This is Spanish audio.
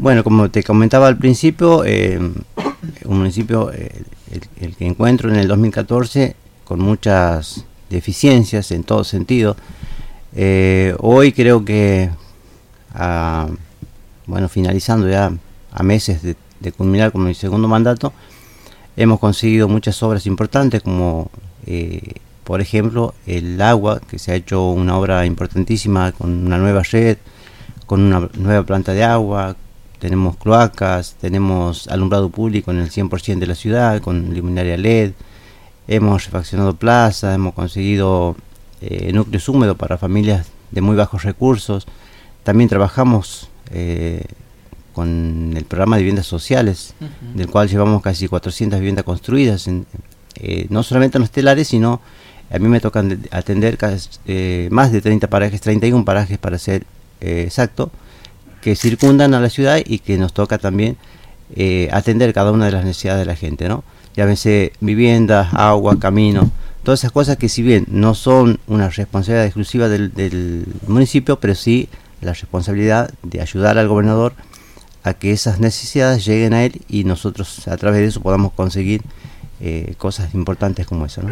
Bueno, como te comentaba al principio, eh, un municipio, eh, el, que encuentro en el 2014, con muchas deficiencias en todo sentido. Eh, hoy creo que, bueno, finalizando ya a meses de, de, culminar con mi segundo mandato, hemos conseguido muchas obras importantes como, por ejemplo, el agua, que se ha hecho una obra importantísima con una nueva red, con una nueva planta de agua, tenemos cloacas, tenemos alumbrado público en el 100% de la ciudad con luminaria LED, hemos refaccionado plazas, hemos conseguido eh, núcleos húmedos para familias de muy bajos recursos, también trabajamos eh, con el programa de viviendas sociales, del cual llevamos casi 400 viviendas construidas, en, eh, no solamente en los telares, sino a mí me tocan atender más de 30 parajes, 31 parajes para ser exacto, que circundan a la ciudad y que nos toca también eh, atender cada una de las necesidades de la gente, ¿no? Llámese viviendas, agua, camino, todas esas cosas que si bien no son una responsabilidad exclusiva del, municipio, pero sí la responsabilidad de ayudar al gobernador a que esas necesidades lleguen a él y nosotros a través de eso podamos conseguir eh, cosas importantes como esa. ¿no?